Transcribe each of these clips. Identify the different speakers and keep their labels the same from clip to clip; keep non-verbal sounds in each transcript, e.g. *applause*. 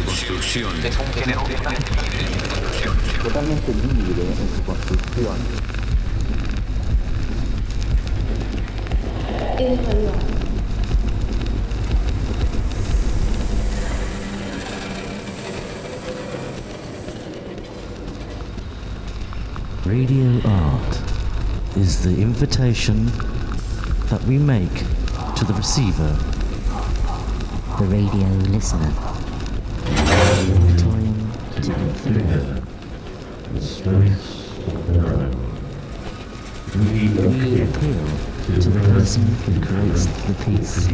Speaker 1: su construcción. Es un género totalmente libre en su construcción.
Speaker 2: totalmente libre en su construcción.
Speaker 3: Es radio.
Speaker 4: Radio art is the invitation that we make to the receiver,
Speaker 5: the radio listener.
Speaker 4: Time to consider. We appeal to the person who creates the piece,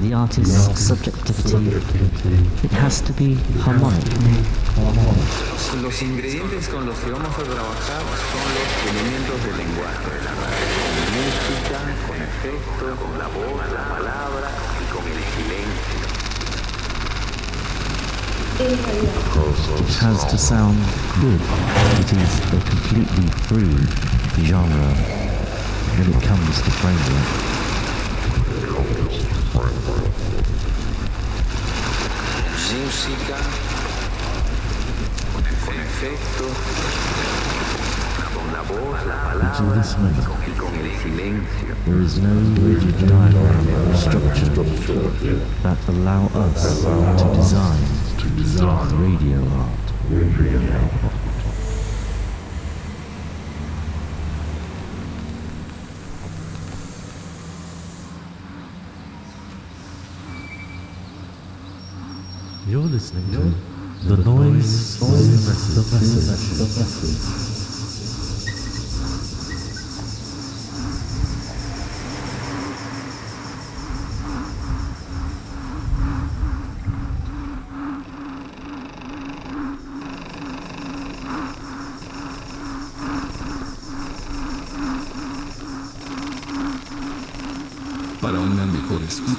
Speaker 4: the artist's subjectivity. It has to be harmonic.
Speaker 1: Los, los ingredientes con los que vamos a trabajar son los elementos del lenguaje la. Con música, con efectos, con la voz, la palabra y con el silencio.
Speaker 3: Es radio.
Speaker 4: It has to sound good. It is a completely free genre when it comes to framework.
Speaker 1: Música, con efectos, con la
Speaker 4: Until this moment,
Speaker 1: con el silencio.
Speaker 4: there is no rigid diagram or structure that allow us to design radio art. You're listening to the noise, the message.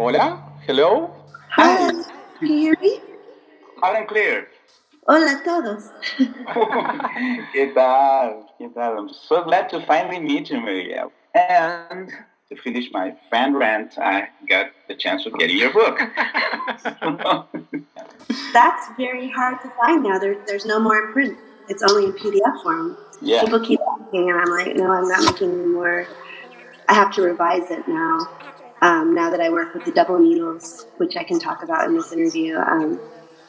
Speaker 6: Hola, hello,
Speaker 3: Hi. Can you hear me?
Speaker 6: loud and clear.
Speaker 3: Hola a todos. *laughs*
Speaker 6: ¿Qué tal? ¿Qué tal? I'm so glad to finally meet you, Maria. And to finish my fan rant, I got the chance of getting your book. *laughs*
Speaker 3: That's very hard to find now. There, there's no more in print. It's only in PDF form.
Speaker 6: yeah.
Speaker 3: People keep asking, and I'm like, no, I'm not making any more. I have to revise it now. Um, now that I work with the double needles, which I can talk about in this interview, um,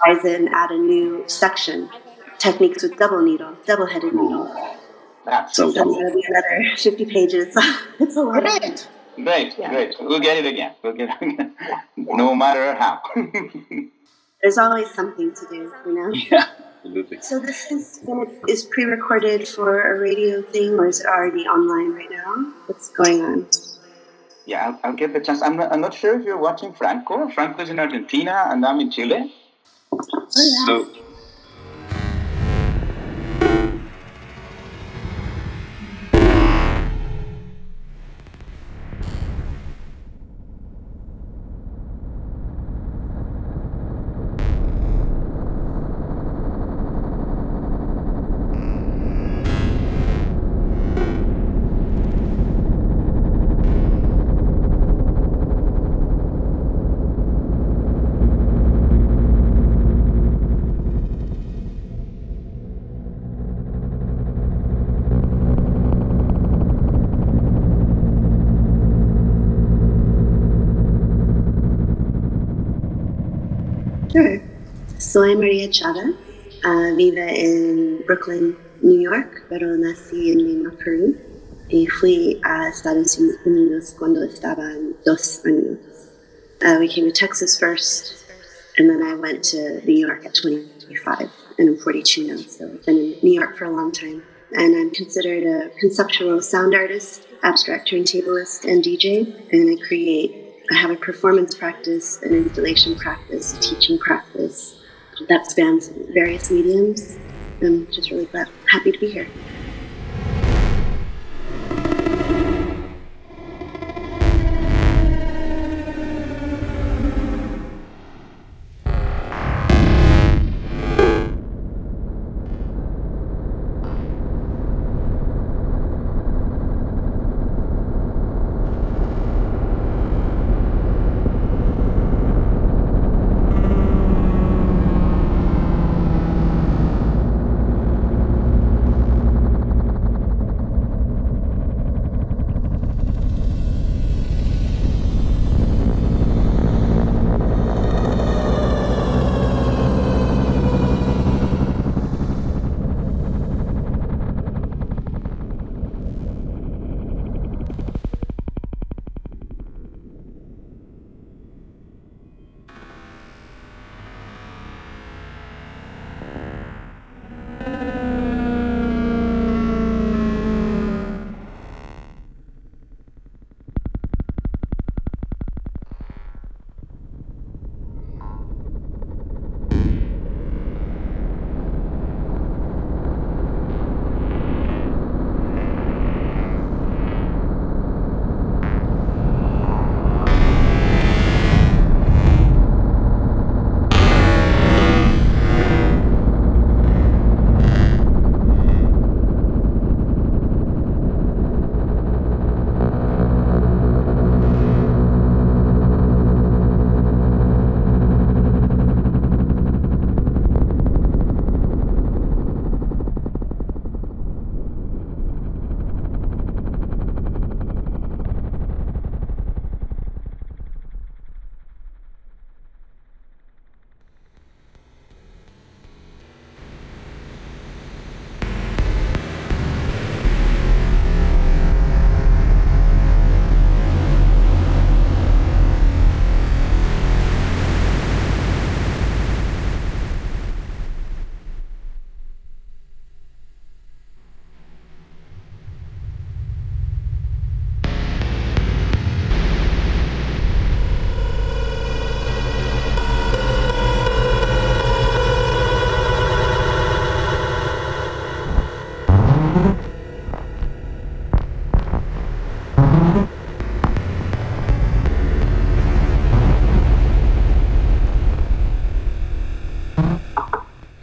Speaker 3: it add a new section, techniques with double needle, double-headed needle.
Speaker 6: That's
Speaker 3: So going to be another 50 pages. *laughs* it's a lot.
Speaker 6: Great. Great,
Speaker 3: Yeah.
Speaker 6: great. We'll get it again. We'll get it again. *laughs* no matter how. *laughs*
Speaker 3: There's always something to do, you know.
Speaker 6: yeah, absolutely.
Speaker 3: So this is is pre-recorded for a radio thing, or is it already online right now? What's going on?
Speaker 6: Yeah, I'll, I'll get the chance. I'm not, I'm not sure if you're watching Franco. Franco's in Argentina and I'm in Chile.
Speaker 3: Oh, yeah.
Speaker 6: So,
Speaker 3: Sure. Soy María Chávez. Uh, vive en Brooklyn, New York, pero nací en Lima, Perú. Y fui a Estados Unidos cuando estaba dos años. Uh, we came to Texas first, and then I went to New York at 25, and I'm 42 now, so I've been in New York for a long time. And I'm considered a conceptual sound artist, abstract turntablist, and DJ. And I create, I have a performance practice, an installation practice, a teaching practice that spans various mediums. I'm just really glad, happy to be here.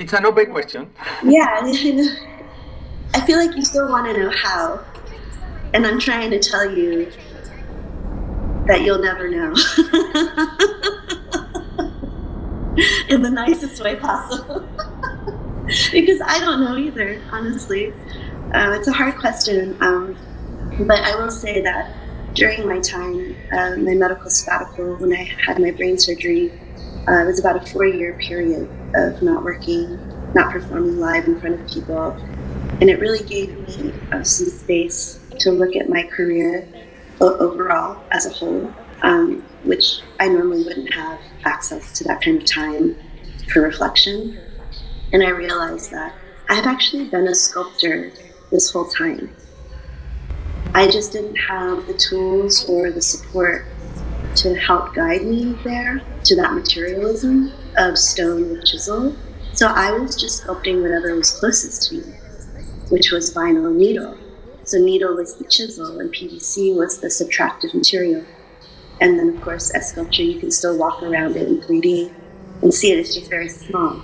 Speaker 6: It's an open question.
Speaker 3: Yeah, *laughs* I feel like you still want to know how. And I'm trying to tell you that you'll never know. *laughs* In the nicest way possible. *laughs* because I don't know either, honestly. Uh, it's a hard question. Um, but I will say that during my time, uh, my medical sabbatical, when I had my brain surgery, uh, it was about a four year period of not working, not performing live in front of people. And it really gave me uh, some space to look at my career overall as a whole, um, which I normally wouldn't have access to that kind of time for reflection. And I realized that I've actually been a sculptor this whole time. I just didn't have the tools or the support to help guide me there to that materialism of stone with chisel. So I was just sculpting whatever was closest to me, which was vinyl needle. So needle was the chisel and PVC was the subtractive material. And then, of course, as sculpture, you can still walk around it in 3D and see it. It's just very small.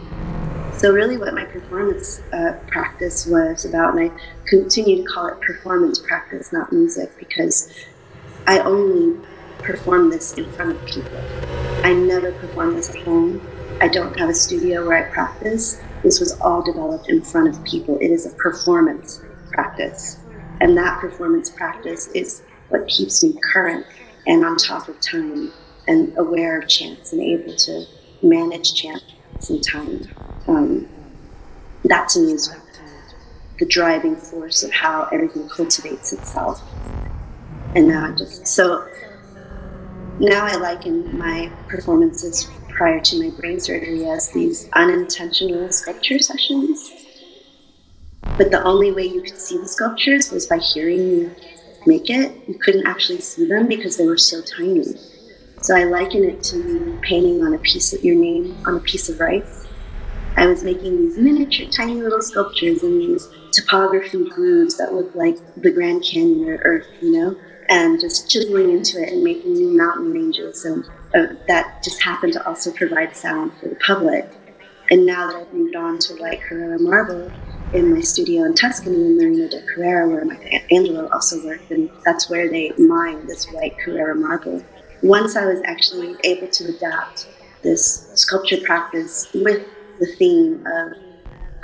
Speaker 3: So, really, what my performance uh, practice was about, and I continue to call it performance practice, not music, because I only perform this in front of people. I never perform this at home. I don't have a studio where I practice. This was all developed in front of people. It is a performance practice. And that performance practice is what keeps me current and on top of time and aware of chance and able to manage chance and time. Um, that to me is the driving force of how everything cultivates itself. And now I just so now I liken my performances prior to my brain surgery as these unintentional sculpture sessions. But the only way you could see the sculptures was by hearing me make it. You couldn't actually see them because they were so tiny. So I liken it to painting on a piece of your name on a piece of rice. I was making these miniature, tiny little sculptures in these topography grooves that look like the Grand Canyon or Earth, you know, and just chiseling into it and making new mountain ranges. And uh, that just happened to also provide sound for the public. And now that I've moved on to white Carrara marble in my studio in Tuscany in Marina de Carrara, where my Angelo also worked, and that's where they mine this white Carrara marble. Once I was actually able to adapt this sculpture practice with the theme of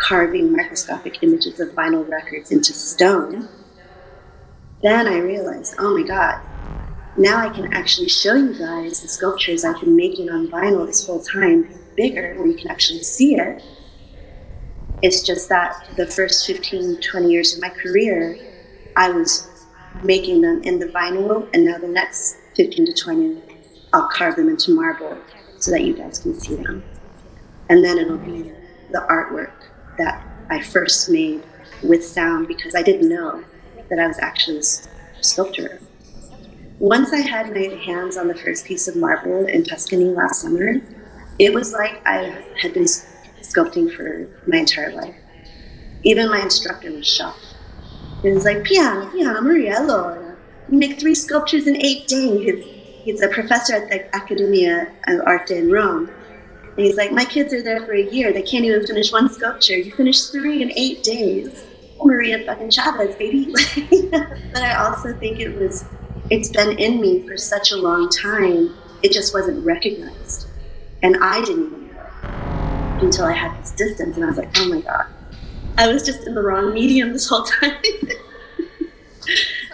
Speaker 3: carving microscopic images of vinyl records into stone, then I realized, oh my God, now I can actually show you guys the sculptures I've been making on vinyl this whole time bigger, where you can actually see it. It's just that the first 15, 20 years of my career, I was making them in the vinyl, and now the next 15 to 20, I'll carve them into marble so that you guys can see them. And then it'll be the artwork that I first made with sound because I didn't know that I was actually a sculptor. Once I had my hands on the first piece of marble in Tuscany last summer, it was like I had been sculpting for my entire life. Even my instructor was shocked. He was like, Piano, piano, Maria, allora. You make three sculptures in eight days. He's a professor at the Accademia of Arte in Rome. And he's like, My kids are there for a year. They can't even finish one sculpture. You finished three in eight days. Oh, Maria fucking Chavez, baby. *laughs* but I also think it was, it's been in me for such a long time. It just wasn't recognized. And I didn't even know it until I had this distance. And I was like, oh my God, I was just in the wrong medium this whole time. *laughs*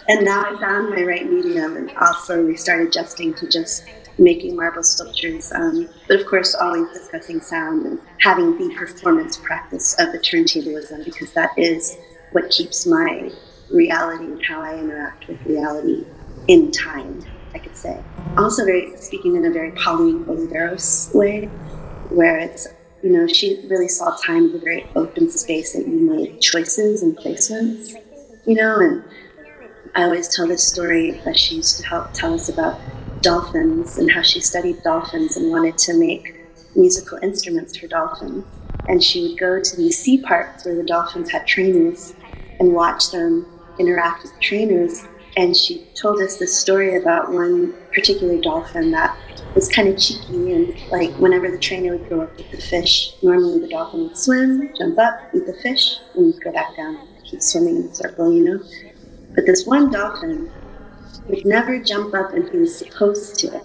Speaker 3: and now I found my right medium and also we started adjusting to just making marble sculptures. Um, but of course, always discussing sound and having the performance practice of the turntablism because that is what keeps my reality and how I interact with reality in time, I could say. Also, very speaking in a very Pauline Oliveros way, where it's you know she really saw time as a very open space that you made choices and placements, you know. And I always tell this story that she used to help tell us about dolphins and how she studied dolphins and wanted to make musical instruments for dolphins. And she would go to these sea parks where the dolphins had trainers and watch them interact with trainers. And she told us this story about one particular dolphin that was kind of cheeky and like whenever the trainer would go up with the fish, normally the dolphin would swim, jump up, eat the fish, and go back down, keep swimming in a circle, you know. But this one dolphin would never jump up and he was supposed to.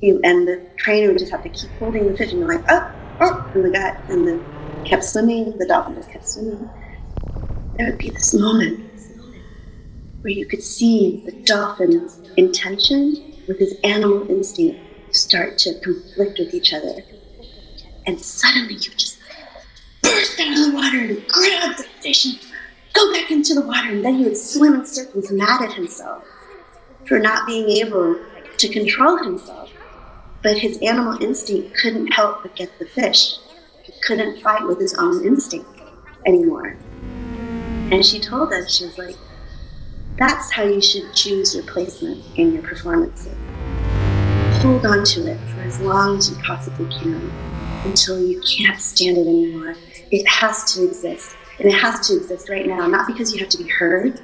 Speaker 3: He, and the trainer would just have to keep holding the fish and like, oh, oh, and the guy, and the kept swimming, the dolphin just kept swimming. There would be this moment where you could see the dolphin's intention with his animal instinct start to conflict with each other. And suddenly you just burst out of the water and grab the fish and go back into the water. And then he would swim in circles, mad at himself for not being able to control himself. But his animal instinct couldn't help but get the fish. He couldn't fight with his own instinct anymore. And she told us, she was like, that's how you should choose your placement in your performances. Hold on to it for as long as you possibly can until you can't stand it anymore. It has to exist. And it has to exist right now, not because you have to be heard,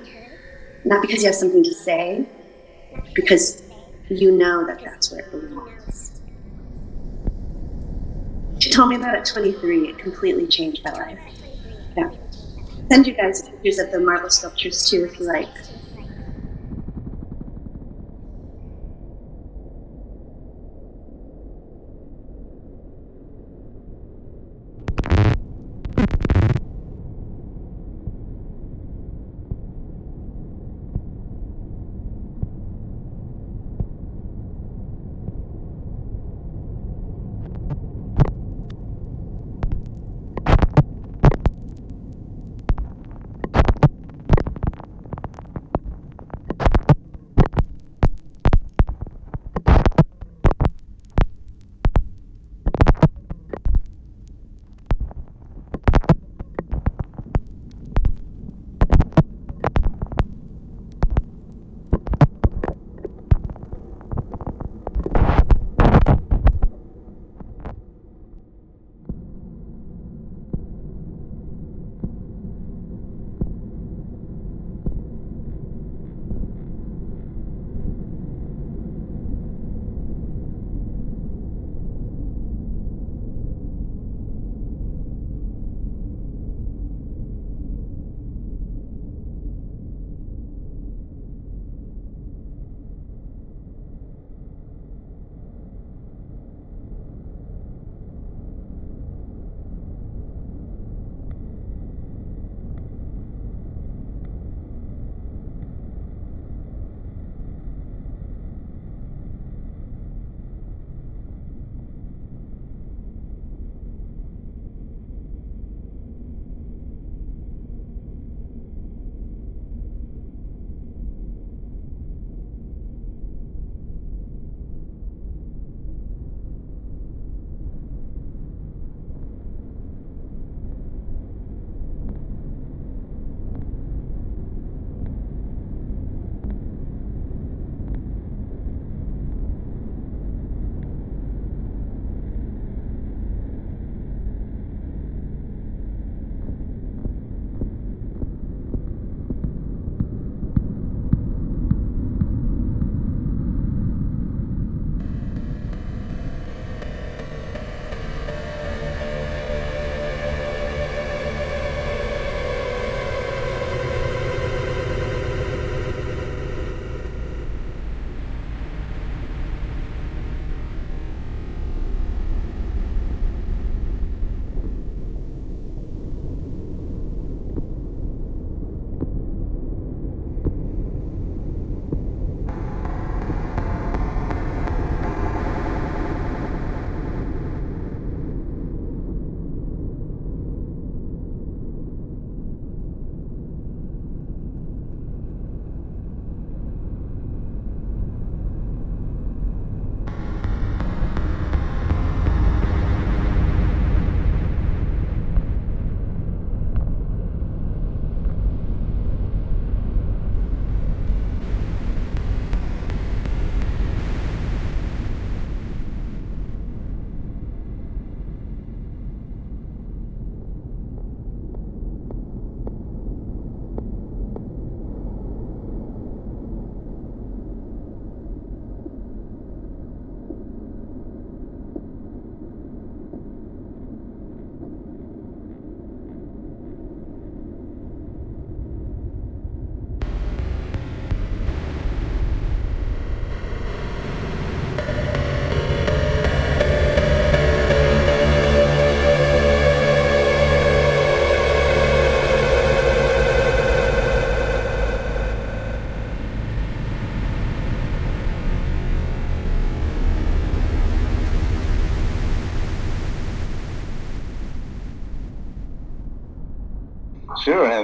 Speaker 3: not because you have something to say, because you know that that's where it belongs. She told me that at 23. It completely changed my life. Yeah. Send you guys pictures of the marble sculptures too, if you like.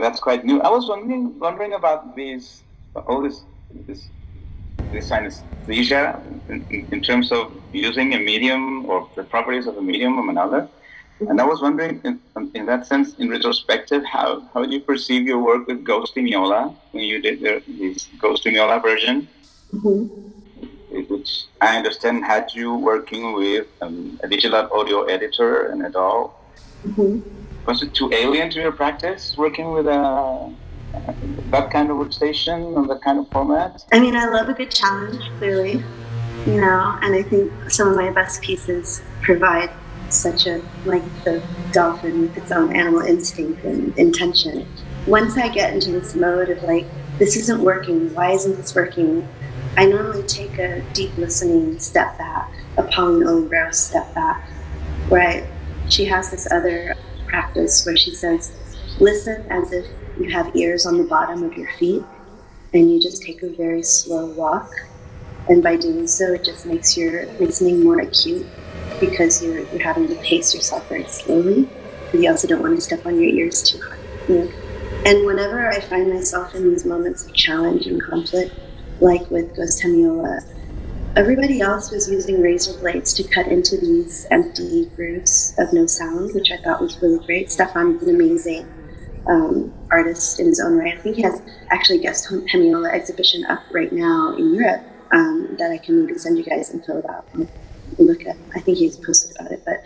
Speaker 6: That's quite new. I was wondering wondering about these all this this this synesthesia in, in terms of using a medium or the properties of a medium or another. And I was wondering, in, in that sense, in retrospective, how, how did you perceive your work with Ghost Hemiola when you did the, this Ghost Hemiola version? Mm-hmm. Which I understand had you working with um, a digital audio editor and it all. Mm-hmm. Was it too alien to your practice working with a that kind of workstation and that kind of format?
Speaker 3: I mean, I love a good challenge, clearly, you know, and I think some of my best pieces provide such a like the dolphin with its own animal instinct and intention. Once I get into this mode of like, this isn't working, why isn't this working? I normally take a deep listening step back, a Pauline Oliveros step back, where I, she has this other practice where she says, listen as if you have ears on the bottom of your feet, and you just take a very slow walk. And by doing so, it just makes your listening more acute because you're, you're having to pace yourself very slowly, but you also don't want to step on your ears too hard. You know? And whenever I find myself in these moments of challenge and conflict, like with Ghost Hemiola, everybody else was using razor blades to cut into these empty grooves of no sound, which I thought was really great. Stefan is an amazing um, artist in his own right. I think he has actually a Ghost Hemiola exhibition up right now in Europe um, that I can maybe send you guys info about look at. I think he's posted about it, but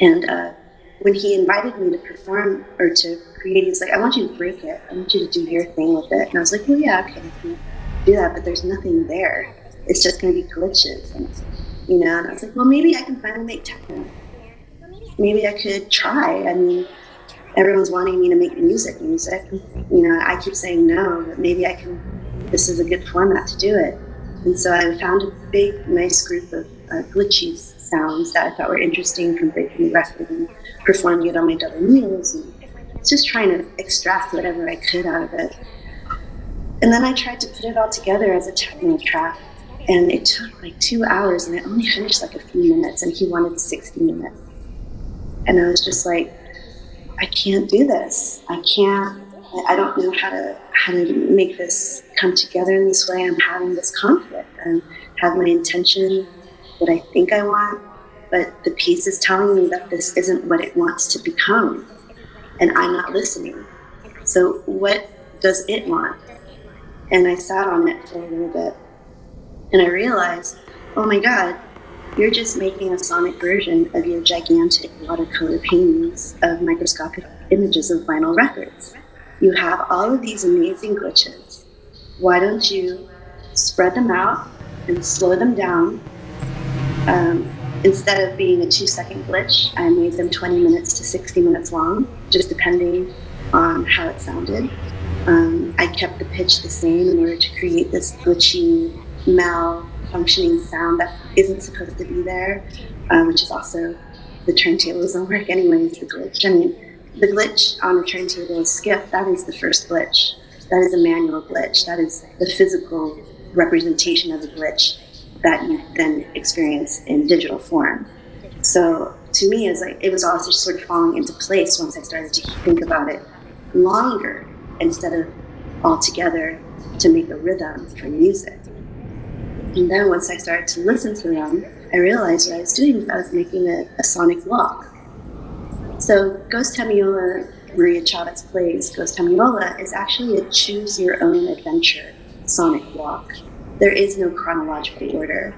Speaker 3: and uh, when he invited me to perform or to create, he's like, "I want you to break it. I want you to do your thing with it." And I was like, "Well, yeah, okay, I can do that, but there's nothing there. It's just going to be glitches." And you know, and I was like, "Well, maybe I can finally make techno. Maybe I could try. I mean." Everyone's wanting me to make music, music. You know, I keep saying no, but maybe I can. This is a good format to do it. And so I found a big, nice group of uh, glitchy sounds that I thought were interesting from breaking the record and performing it on my double needles and just trying to extract whatever I could out of it. And then I tried to put it all together as a techno track, and it took like two hours, and I only finished like a few minutes, and he wanted 60 minutes. And I was just like, I can't do this. I can't. I don't know how to how to make this come together in this way. I'm having this conflict. I have my intention what I think I want, but the piece is telling me that this isn't what it wants to become, and I'm not listening. So, what does it want? And I sat on it for a little bit, and I realized, oh my God, you're just making a sonic version of your gigantic watercolor paintings of microscopic images of vinyl records. You have all of these amazing glitches. Why don't you spread them out and slow them down um, instead of being a two second glitch, I made them 20 minutes to 60 minutes long, just depending on how it sounded. Um, I kept the pitch the same in order to create this glitchy, malfunctioning sound that isn't supposed to be there, um, which is also the turntable doesn't work anyways, the glitch. I mean, the glitch on the turntable is skip, that is the first glitch. That is a manual glitch. That is the physical representation of a glitch that you then experience in digital form. So to me, it's like it was just sort of falling into place once I started to think about it longer instead of all together to make a rhythm for music. And then once I started to listen to them, I realized what I was doing was I was making a, a sonic walk. So Ghost Hemiola, Maria Chavez plays Ghost Hemiola, is actually a choose your own adventure sonic walk there is no chronological order.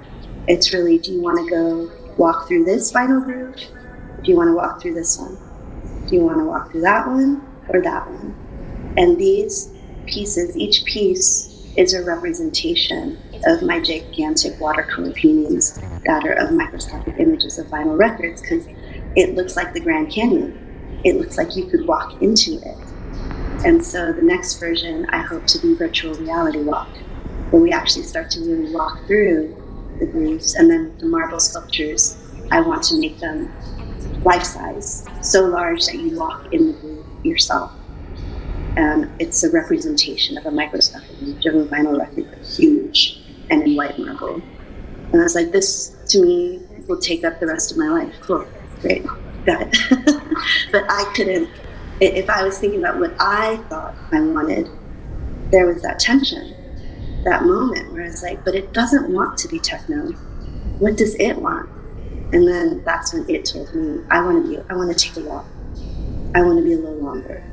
Speaker 3: It's really do you want to go walk through this vinyl groove? Do you want to walk through this one? Do you want to walk through that one or that one? And these pieces, each piece is a representation of my gigantic watercolor paintings that are of microscopic images of vinyl records because it looks like the Grand Canyon. It looks like you could walk into it. And so the next version I hope to be virtual reality walk where we actually start to really walk through the grooves. And then the marble sculptures, I want to make them life size, so large that you walk in the groove yourself. And it's a representation of a microscopic image of a vinyl record, huge and in white marble. And I was like, this to me will take up the rest of my life. Cool, great, got it. *laughs* but I couldn't if I was thinking about what I thought I wanted, there was that tension, that moment where it's like, but it doesn't want to be techno. What does it want? And then that's when it told me, I want to be, I want to take a walk. I want to be a little longer.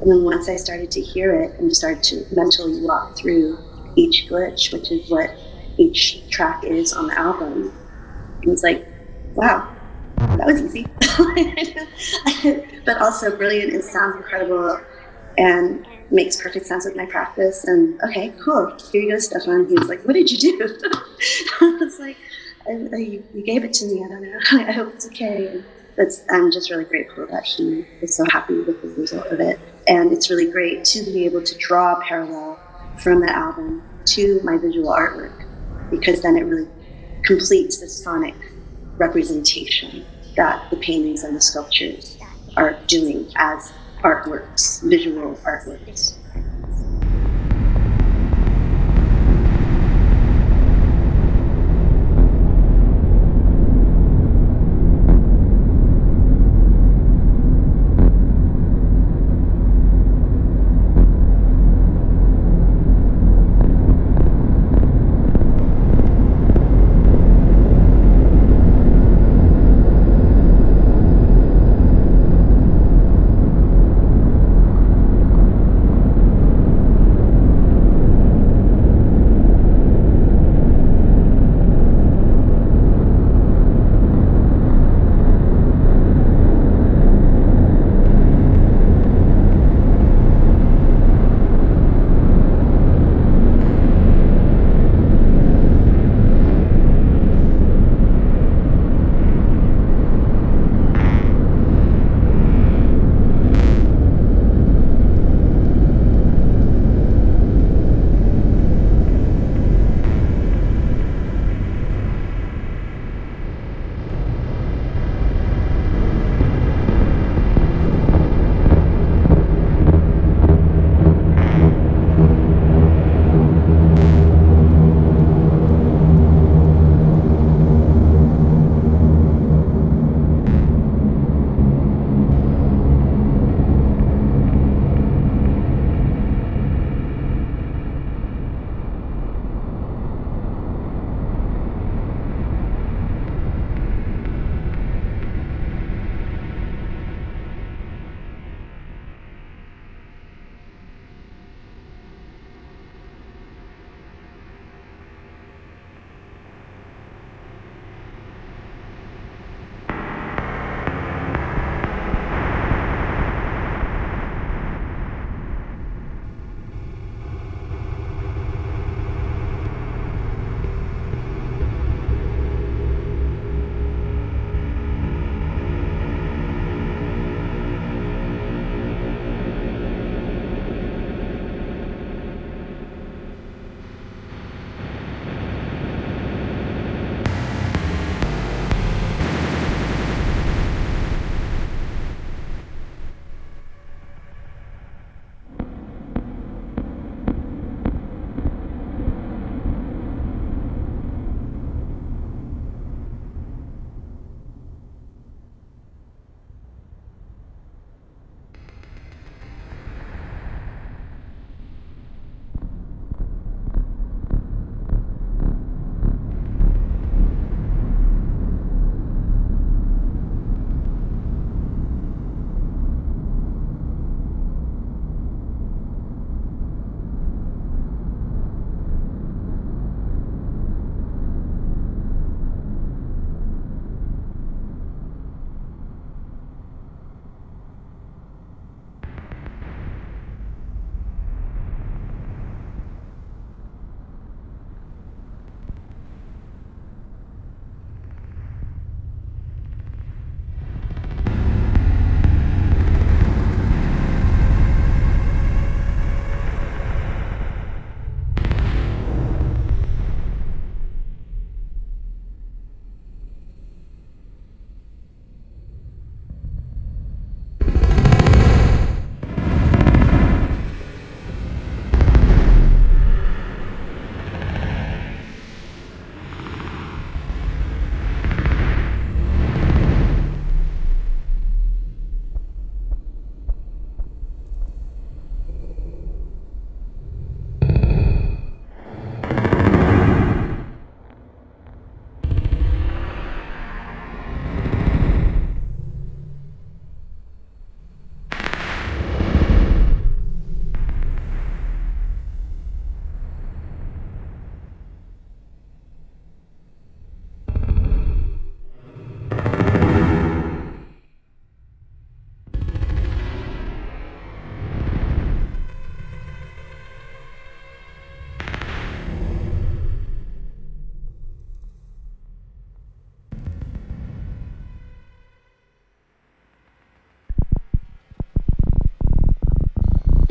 Speaker 3: And then once I started to hear it and started to mentally walk through each glitch, which is what each track is on the album, it was like, wow, that was easy. *laughs* but also brilliant. It sounds incredible and makes perfect sense with my practice. And okay, cool. Here you go, Stefan. He was like, what did you do? *laughs* I was like, I, I, you, gave it to me. I don't know. *laughs* I hope it's okay. And that's, I'm just really grateful that he is so happy with the result of it. And it's really great to be able to draw a parallel from the album to my visual artwork because then it really completes the sonic representation that the paintings and the sculptures are doing as artworks, visual artworks.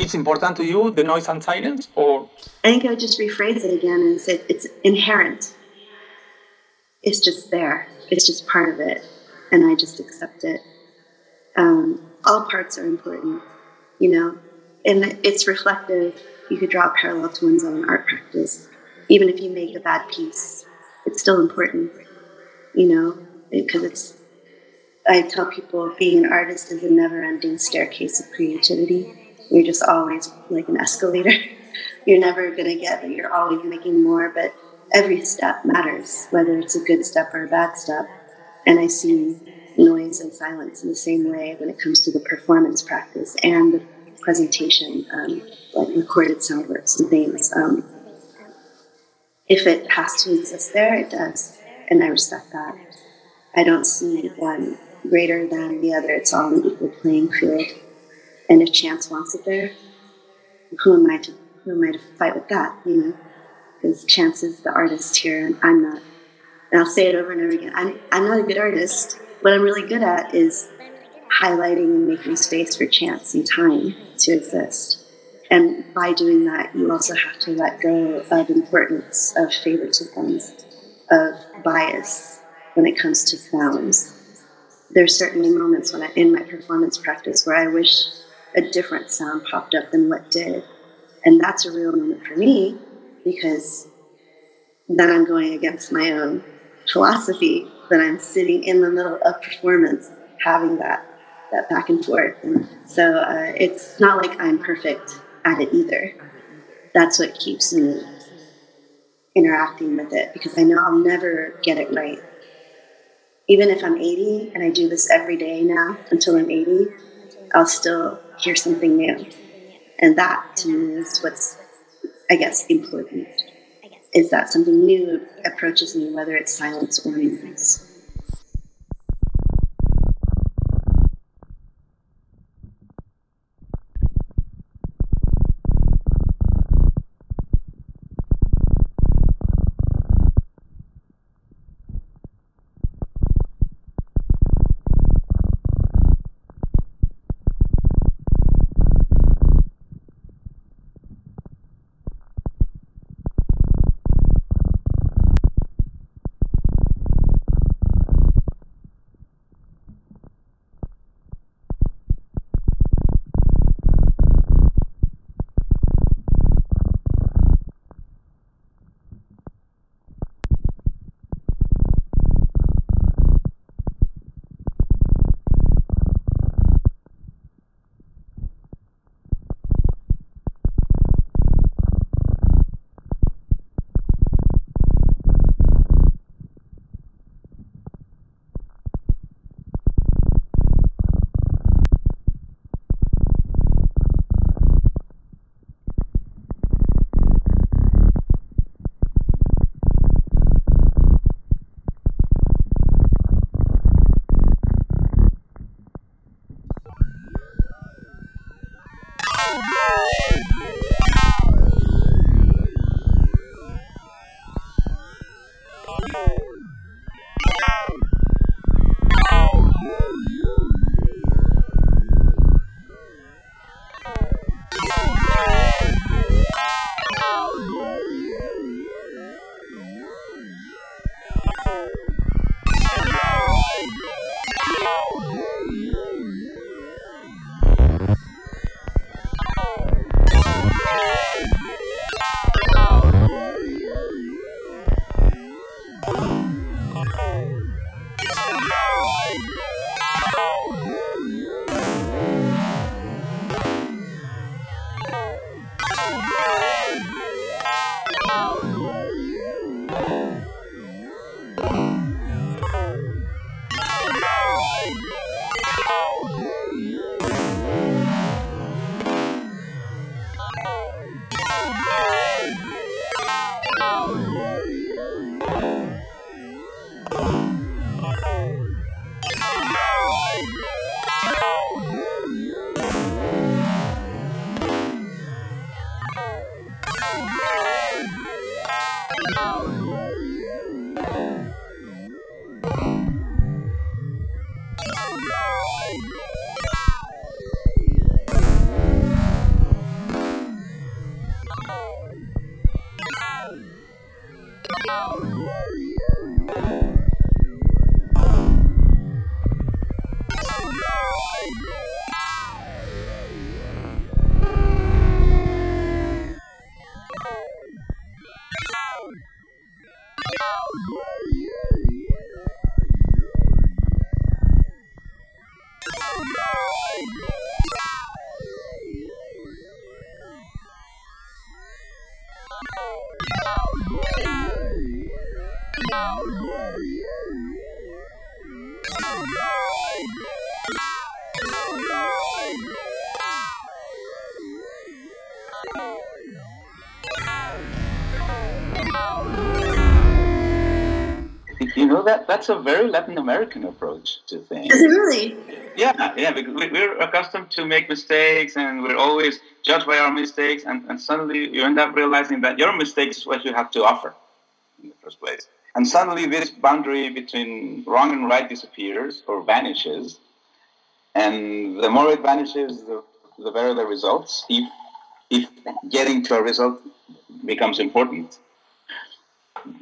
Speaker 7: It's important to you, the noise and silence, or
Speaker 3: I think I would just rephrase it again and say it's inherent. It's just there. It's just part of it, and I just accept it. Um, all parts are important, you know, and it's reflective. You could draw a parallel to one's own art practice. Even if you make a bad piece, it's still important, you know, because it's. I tell people being an artist is a never-ending staircase of creativity. You're just always like an escalator. *laughs* You're never gonna get that. You're always making more, but every step matters, whether it's a good step or a bad step. And I see noise and silence in the same way when it comes to the performance practice and the presentation, um, like recorded sound works and things. Um, if it has to exist there, it does, and I respect that. I don't see one greater than the other. It's all an equal playing field. And if chance wants it there, who am I to who am I to fight with that? You know, because chance is the artist here, and I'm not. And I'll say it over and over again. I'm I'm not a good artist. What I'm really good at is highlighting and making space for chance and time to exist. And by doing that, you also have to let go of importance, of favoritisms, of bias when it comes to sounds. There's certainly moments when I, in my performance practice where I wish a different sound popped up than what did. And that's a real moment for me because then I'm going against my own philosophy that I'm sitting in the middle of performance having that that back and forth. And so uh, it's not like I'm perfect at it either. That's what keeps me interacting with it because I know I'll never get it right. Even if I'm 80 and I do this every day now until I'm 80, I'll still hear something new. And that to me is what's, I guess, important. Is that something new approaches me, whether it's silence or noise.
Speaker 6: That's a very Latin American approach to things.
Speaker 3: Is it really?
Speaker 6: Yeah, yeah, we're accustomed to make mistakes and we're always judged by our mistakes, and, and suddenly you end up realizing that your mistake is what you have to offer in the first place. And suddenly this boundary between wrong and right disappears or vanishes, and the more it vanishes, the, the better the results, if, if getting to a result becomes important.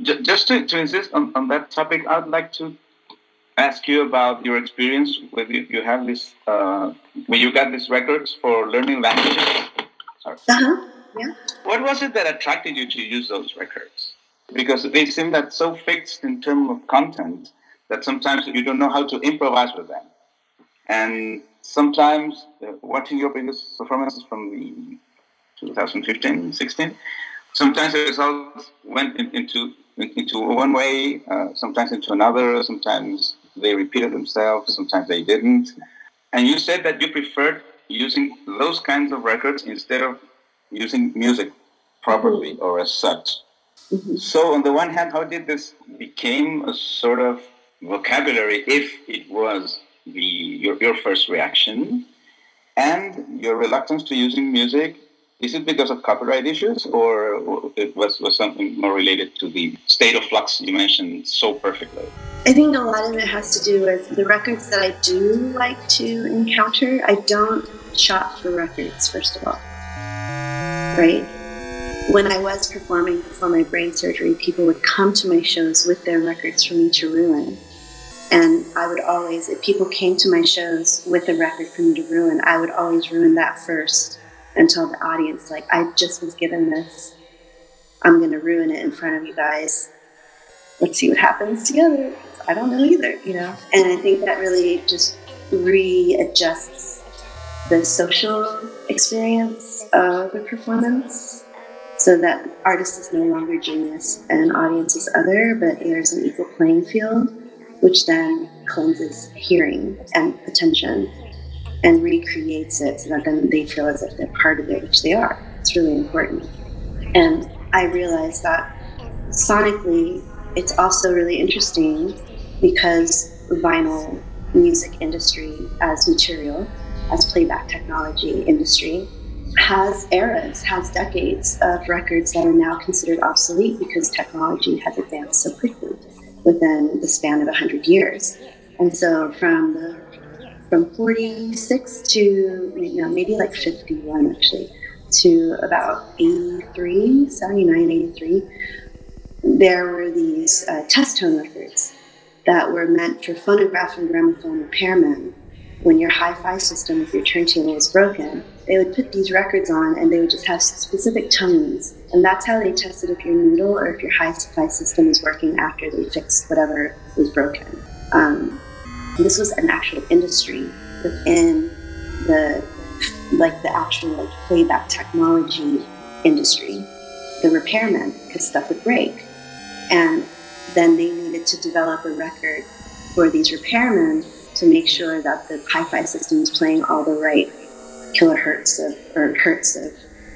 Speaker 6: Ju- Just to, to insist on, on that topic, I'd like to ask you about your experience with you, you have this uh, when you got these records for learning languages. Sorry.
Speaker 3: Uh-huh. Yeah.
Speaker 6: What was it that attracted you to use those records? Because they seem that so fixed in terms of content that sometimes you don't know how to improvise with them. And sometimes uh, watching your previous performances from the 2015, 16, sometimes the results went in, into into one way, uh, sometimes into another. Sometimes they repeated themselves, sometimes they didn't. And you said that you preferred using those kinds of records instead of using music properly or as such. So on the one hand, how did this became a sort of vocabulary if it was the your, your first reaction? And your reluctance to using music, is it because of copyright issues or it was, was something more related to the state of flux you mentioned so perfectly?
Speaker 3: I think a lot of it has to do with the records that I do like to encounter. I don't shop for records, first of all. Right? When I was performing before my brain surgery, people would come to my shows with their records for Me to Ruin. And I would always, if people came to my shows with a record for Me to Ruin, I would always ruin that first and tell the audience, like, I just was given this. I'm going to ruin it in front of you guys. Let's see what happens together. I don't know either, you know? And I think that really just readjusts the social experience of the performance so that artist is no longer genius and audience is other, but there's an equal playing field, which then cleanses hearing and attention and recreates it so that then they feel as if they're part of it, which they are. It's really important. And I realized that sonically, it's also really interesting because vinyl music industry as material, as playback technology industry, has eras, has decades of records that are now considered obsolete because technology has advanced so quickly within the span of 100 years. And so from the from 46 to you know maybe like 51 actually to about 83 79 83 there were these uh, test tone records that were meant for phonograph and gramophone repairmen. When your hi-fi system with your turntable was broken they would put these records on and they would just have specific tones. And that's how they tested if your needle or if your hi-fi system was working after they fixed whatever was broken. Um, this was an actual industry within the like the actual like playback technology industry. The repairmen because stuff would break and then they needed to develop a record for these repairmen to make sure that the hi-fi system is playing all the right kilohertz of or hertz of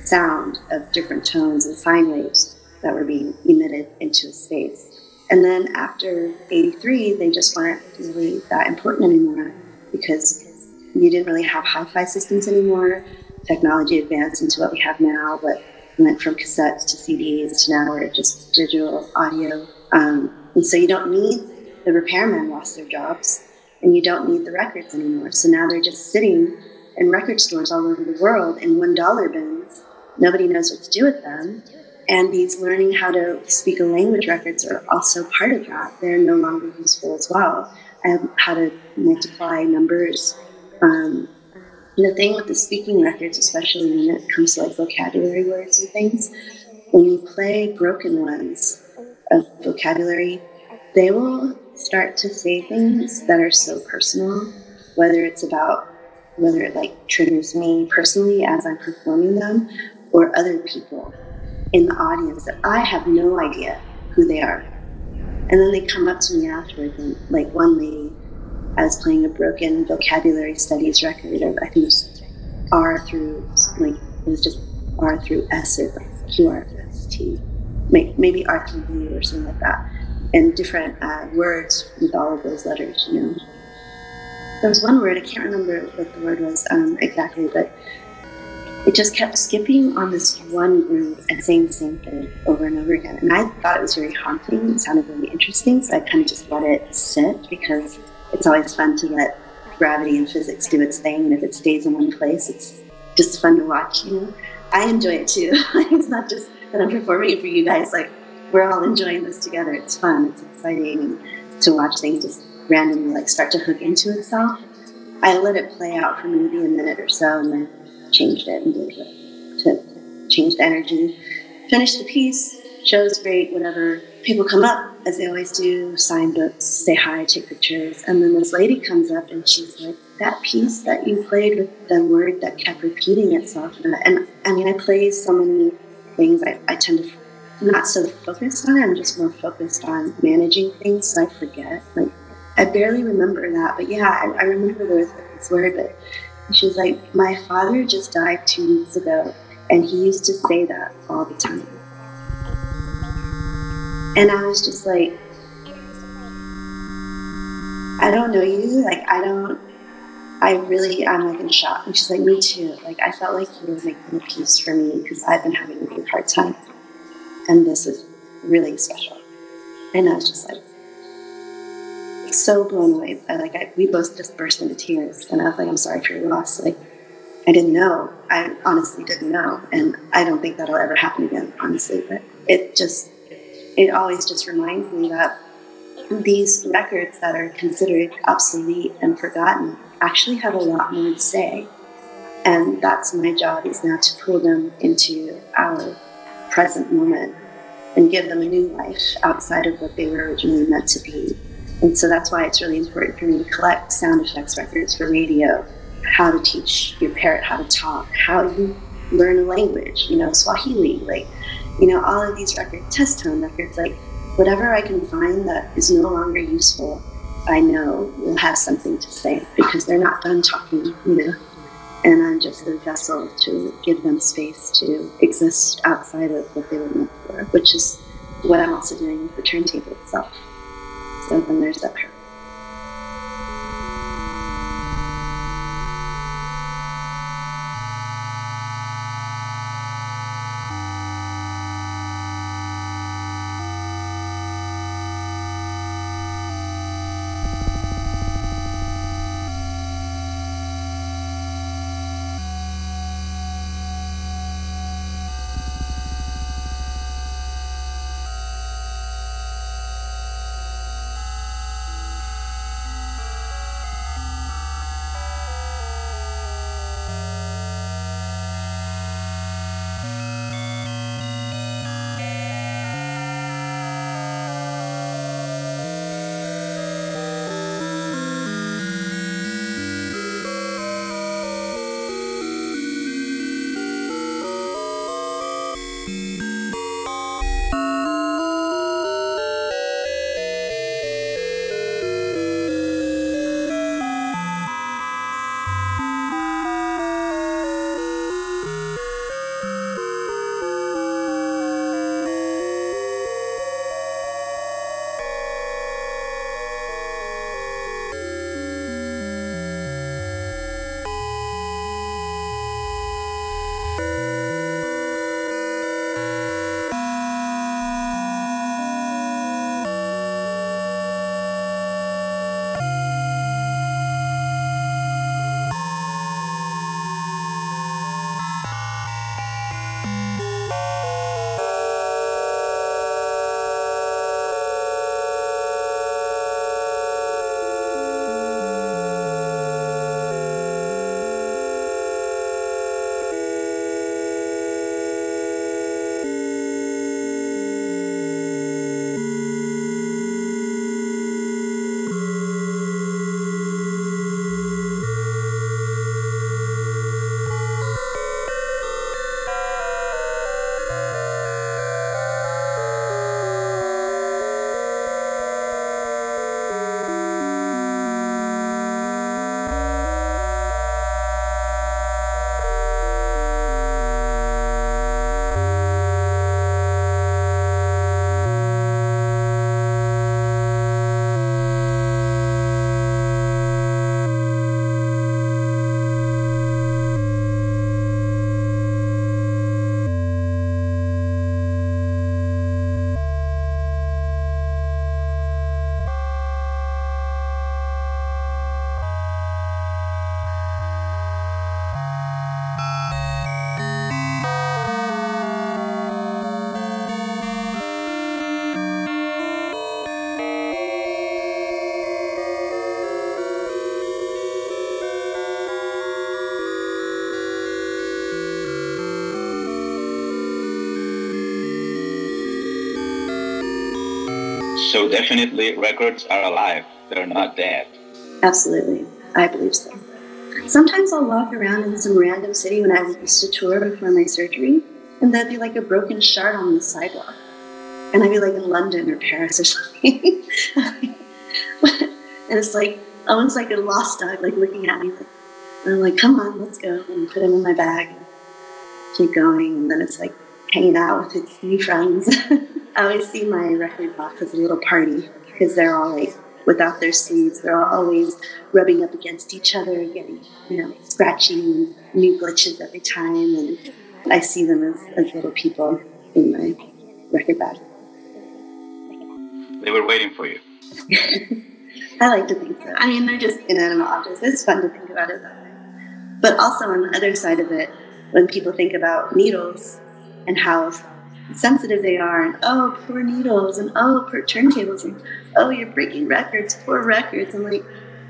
Speaker 3: sound of different tones and sine waves that were being emitted into a space and then after 83, they just weren't really that important anymore because you didn't really have hi fi systems anymore. Technology advanced into what we have now, but went from cassettes to CDs to now we're just digital audio. Um, and so you don't need the repairmen lost their jobs and you don't need the records anymore. So now they're just sitting in record stores all over the world in $1 bins. Nobody knows what to do with them and these learning how to speak a language records are also part of that. They're no longer useful as well. And how to multiply numbers. Um, the thing with the speaking records, especially when it comes to like vocabulary words and things, when you play broken ones of vocabulary, they will start to say things that are so personal, whether it's about whether it like triggers me personally as I'm performing them or other people in the audience that I have no idea who they are. And then they come up to me afterwards, and like one lady, I was playing a broken vocabulary studies record of I think it was R through like it was just R through S or Q R S T, maybe R through B or something like that, and different uh, words with all of those letters, you know. There was one word I can't remember what the word was um, exactly, but it just kept skipping on this one groove and saying the same thing over and over again. And I thought it was very haunting. It sounded really interesting, so I kind of just let it sit because it's always fun to let gravity and physics do its thing. And if it stays in one place, it's just fun to watch. You know, I enjoy it too. *laughs* it's not just that I'm performing it for you guys. Like we're all enjoying this together. It's fun. It's exciting to watch things just randomly like start to hook into itself. I let it play out for maybe a minute or so, and then changed it and did it to change the energy. finish the piece, show's great, whatever. People come up, as they always do, sign books, say hi, take pictures. And then this lady comes up and she's like, That piece that you played with the word that kept repeating itself. And, and I mean, I play so many things, I, I tend to not so focused on it, I'm just more focused on managing things, so I forget. Like, I barely remember that, but yeah, I, I remember there was this word, but she was like, My father just died two weeks ago, and he used to say that all the time. And I was just like, I don't know you. Like, I don't, I really, I'm like in shock. And she's like, Me too. Like, I felt like you were making a piece for me because I've been having a really hard time. And this is really special. And I was just like, so blown away. I, like I, we both just burst into tears, and I was like, "I'm sorry for your loss." Like I didn't know. I honestly didn't know, and I don't think that'll ever happen again, honestly. But it just, it always just reminds me that these records that are considered obsolete and forgotten actually have a lot more to say, and that's my job is now to pull them into our present moment and give them a new life outside of what they were originally meant to be. And so that's why it's really important for me to collect sound effects records for radio, how to teach your parrot how to talk, how you learn a language, you know, Swahili, like, you know, all of these records, test tone records, like whatever I can find that is no longer useful, I know will have something to say because they're not done talking, you know. And I'm just the vessel to give them space to exist outside of what they were meant for, which is what I'm also doing with the turntable itself. So then there's that
Speaker 6: So definitely records are alive. They're not dead.
Speaker 3: Absolutely. I believe so. Sometimes I'll walk around in some random city when I used to tour before my surgery, and there'd be like a broken shard on the sidewalk. And I'd be like in London or Paris or *laughs* something. and it's like almost like a lost dog, like looking at me. And I'm like, come on, let's go. And put him in my bag and keep going. And then it's like hanging out with its new friends. *laughs* I always see my record box as a little party because they're all like without their sleeves. They're always rubbing up against each other, getting you know scratchy, new glitches every time, and I see them as, as little people in my record bag.
Speaker 6: They were waiting for you. *laughs*
Speaker 3: I like to think so. I mean, they're just inanimate objects. It's fun to think about it that way. But also on the other side of it, when people think about needles and how sensitive they are, and oh, poor needles, and oh, poor turntables, and oh, you're breaking records, poor records. I'm like,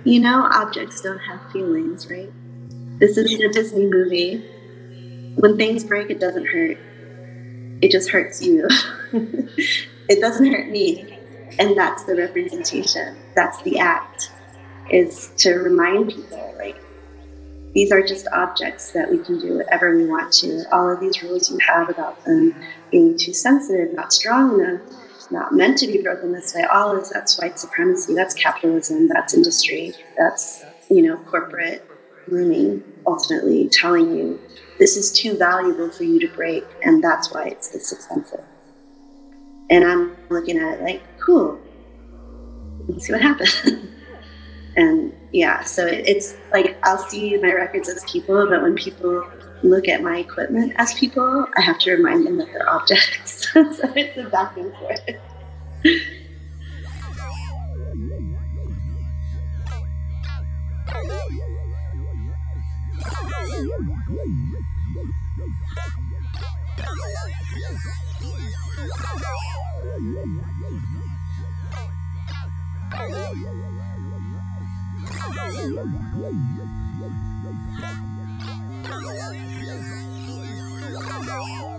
Speaker 3: you know, objects don't have feelings, right? This isn't a Disney movie. When things break, it doesn't hurt. It just hurts you. *laughs* it doesn't hurt me. And that's the representation. That's the act, is to remind people, like, these are just objects that we can do whatever we want to. All of these rules you have about them being too sensitive, not strong enough, not meant to be broken this way, all of that's white supremacy, that's capitalism, that's industry, that's, you know, corporate grooming, ultimately telling you this is too valuable for you to break, and that's why it's this expensive. And I'm looking at it like, cool, let's see what happens. *laughs* and yeah, so it's like I'll see my records as people, but when people look at my equipment as people, I have to remind them that they're objects. *laughs* so it's a back and forth. *laughs* Oh,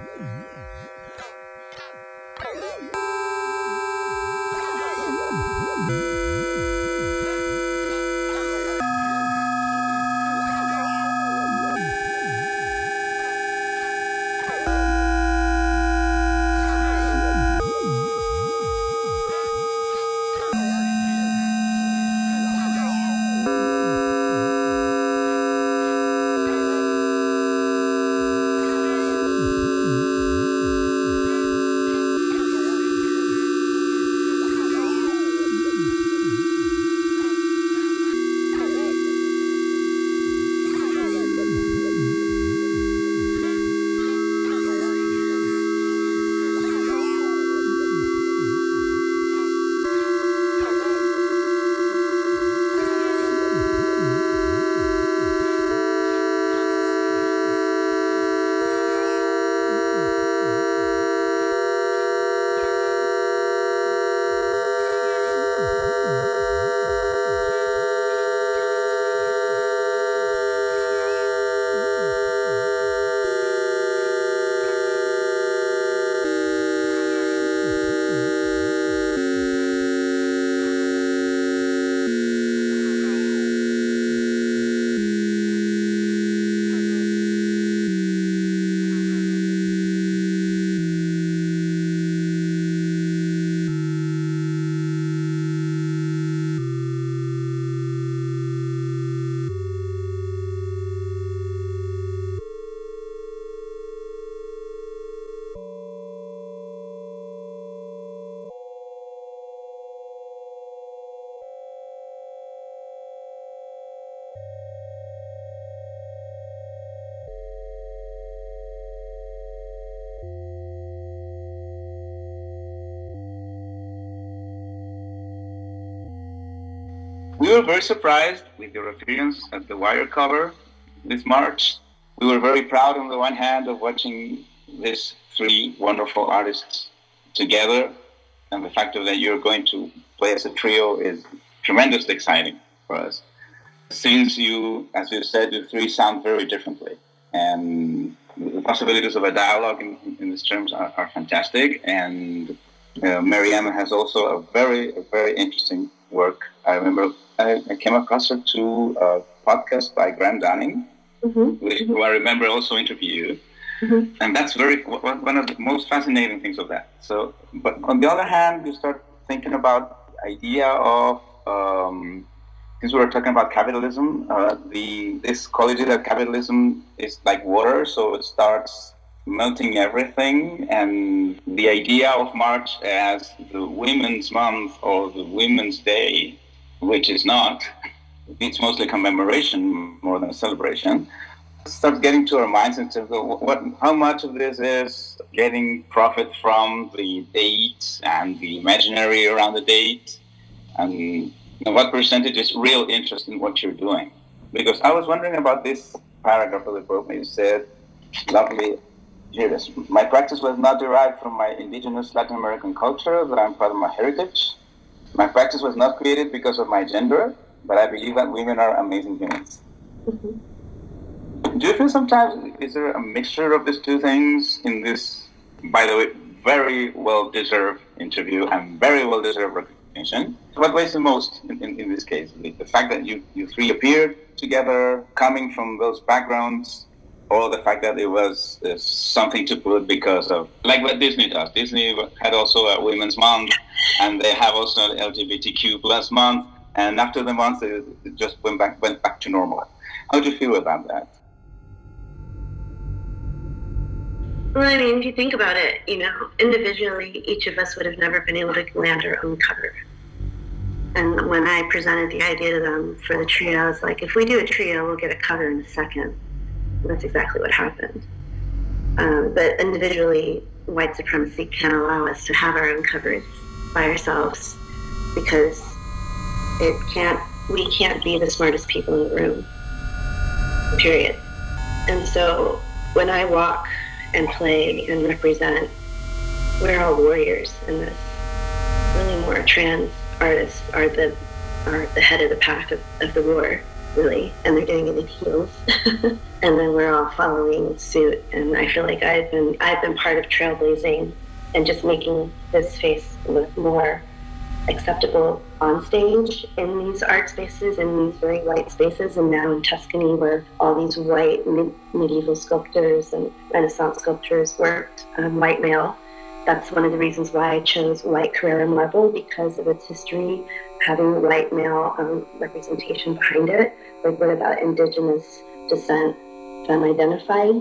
Speaker 3: Uhum.
Speaker 6: We were very surprised with your appearance at the Wire cover this March. We were very proud, on the one hand, of watching these three wonderful artists together, and the fact that you're going to play as a trio is tremendously exciting for us. Since you, as you said, the three sound very differently, and the possibilities of a dialogue in, in these terms are, are fantastic. And uh, Marianne has also a very, a very interesting work. I remember I, I came across her to a podcast by Graham Dunning,
Speaker 8: Mm-hmm.
Speaker 6: which who I remember also interviewed.
Speaker 8: Mhm.
Speaker 6: And that's very one one of the most fascinating things of that. So, but on the other hand, you start thinking about the idea of um, since we were talking about capitalism, uh, the this quality that capitalism is like water, so it starts melting everything, and the idea of March as the Women's Month or the Women's Day, which is not, *laughs* it's mostly commemoration more than a celebration starts getting to our minds in terms of what, how much of this is getting profit from the date and the imaginary around the date, and know, what percentage is real interest in what you're doing. Because I was wondering about this paragraph of the book. You said, lovely, here it is. My practice was not derived from my indigenous Latin American culture, but I'm part of my heritage. My practice was not created because of my gender, but I believe that women are amazing humans. Mm-hmm. Do you feel sometimes is there a mixture of these two things in this, by the way, very well deserved interview and very well deserved recognition? What weighs the most in, in, in this case? The, the fact that you, you three appeared together, coming from those backgrounds, or the fact that it was uh, something to put because of, like what Disney does. Disney had also a Women's Month, and they have also an LGBTQ plus month, and after the month, it, it just went back went back to normal. How do you feel about that?
Speaker 8: Well, I mean, if you think about it, you know, individually, each of us would have never been able to land our own cover. And when I presented the idea to them for the trio, I was like, if we do a trio, we'll get a cover in a second. And that's exactly what happened. Um, but individually, white supremacy can't allow us to have our own covers by ourselves because it can't. We can't be the smartest people in the room. Period. And so when I walk and play and represent, we're all warriors in this. Really, more trans artists are the are the head of the pack of, of the war, really, and they're doing it in heels. *laughs* and then we're all following suit. And I feel like I've been I've been part of trailblazing and just making this space look more acceptable on stage in these art spaces, in these very white spaces, and now in Tuscany, where all these white medieval sculptors and Renaissance sculptors worked, um, white male. That's one of the reasons why I chose white Carrara marble because of its history, having white male um, representation behind it. Like, what about indigenous descent, femme identified,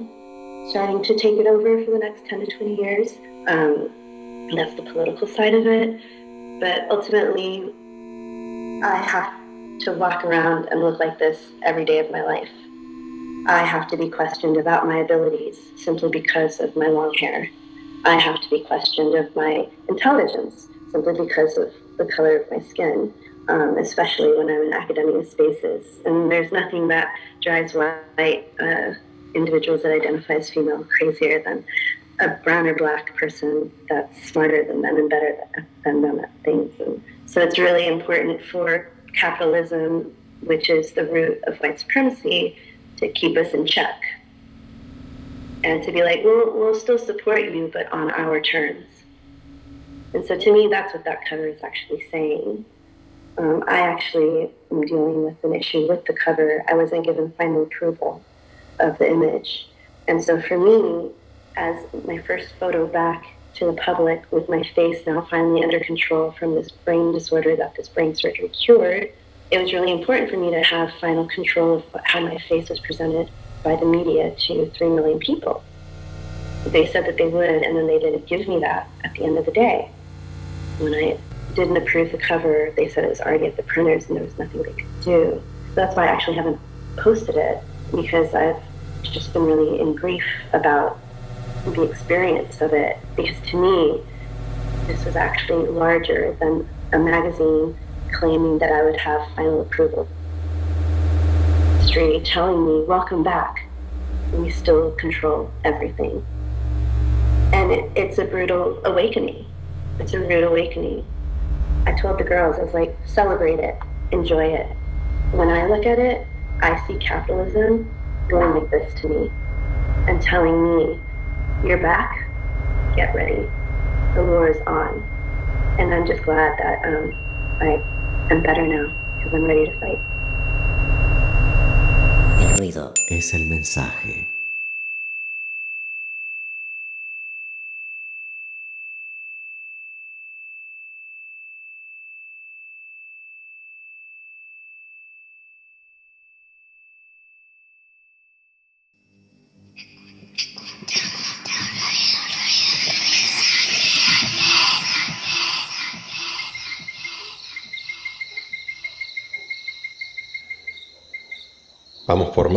Speaker 8: starting to take it over for the next 10 to 20 years? Um, that's the political side of it but ultimately I have to walk around and look like this every day of my life. I have to be questioned about my abilities simply because of my long hair. I have to be questioned of my intelligence simply because of the color of my skin, um, especially when I'm in academic spaces. And there's nothing that drives white uh, individuals that identify as female crazier than a brown or black person that's smarter than them and better than them at things. And so it's really important for capitalism, which is the root of white supremacy, to keep us in check. And to be like, we'll, we'll still support you, but on our terms. And so to me, that's what that cover is actually saying. Um, I actually am dealing with an issue with the cover. I wasn't given final approval of the image. And so for me, as my first photo back to the public with my face now finally under control from this brain disorder that this brain surgery cured, it was really important for me to have final control of how my face was presented by the media to 3 million people. They said that they would, and then they didn't give me that at the end of the day. When I didn't approve the cover, they said it was already at the printers and there was nothing they could do. that's why I actually haven't posted it because I've just been really in grief about the experience of it. Because to me, this was actually larger than a magazine claiming that I would have final approval. History telling me, welcome back. We still control everything. And it, it's a brutal awakening. It's a rude awakening. I told the girls, I was like, celebrate it, enjoy it. When I look at it, I see capitalism going like this to me and telling me, you're back, get ready. The war is on. And I'm just glad that um, I am better now because I'm ready to fight.
Speaker 5: El ruido
Speaker 9: Es el mensaje.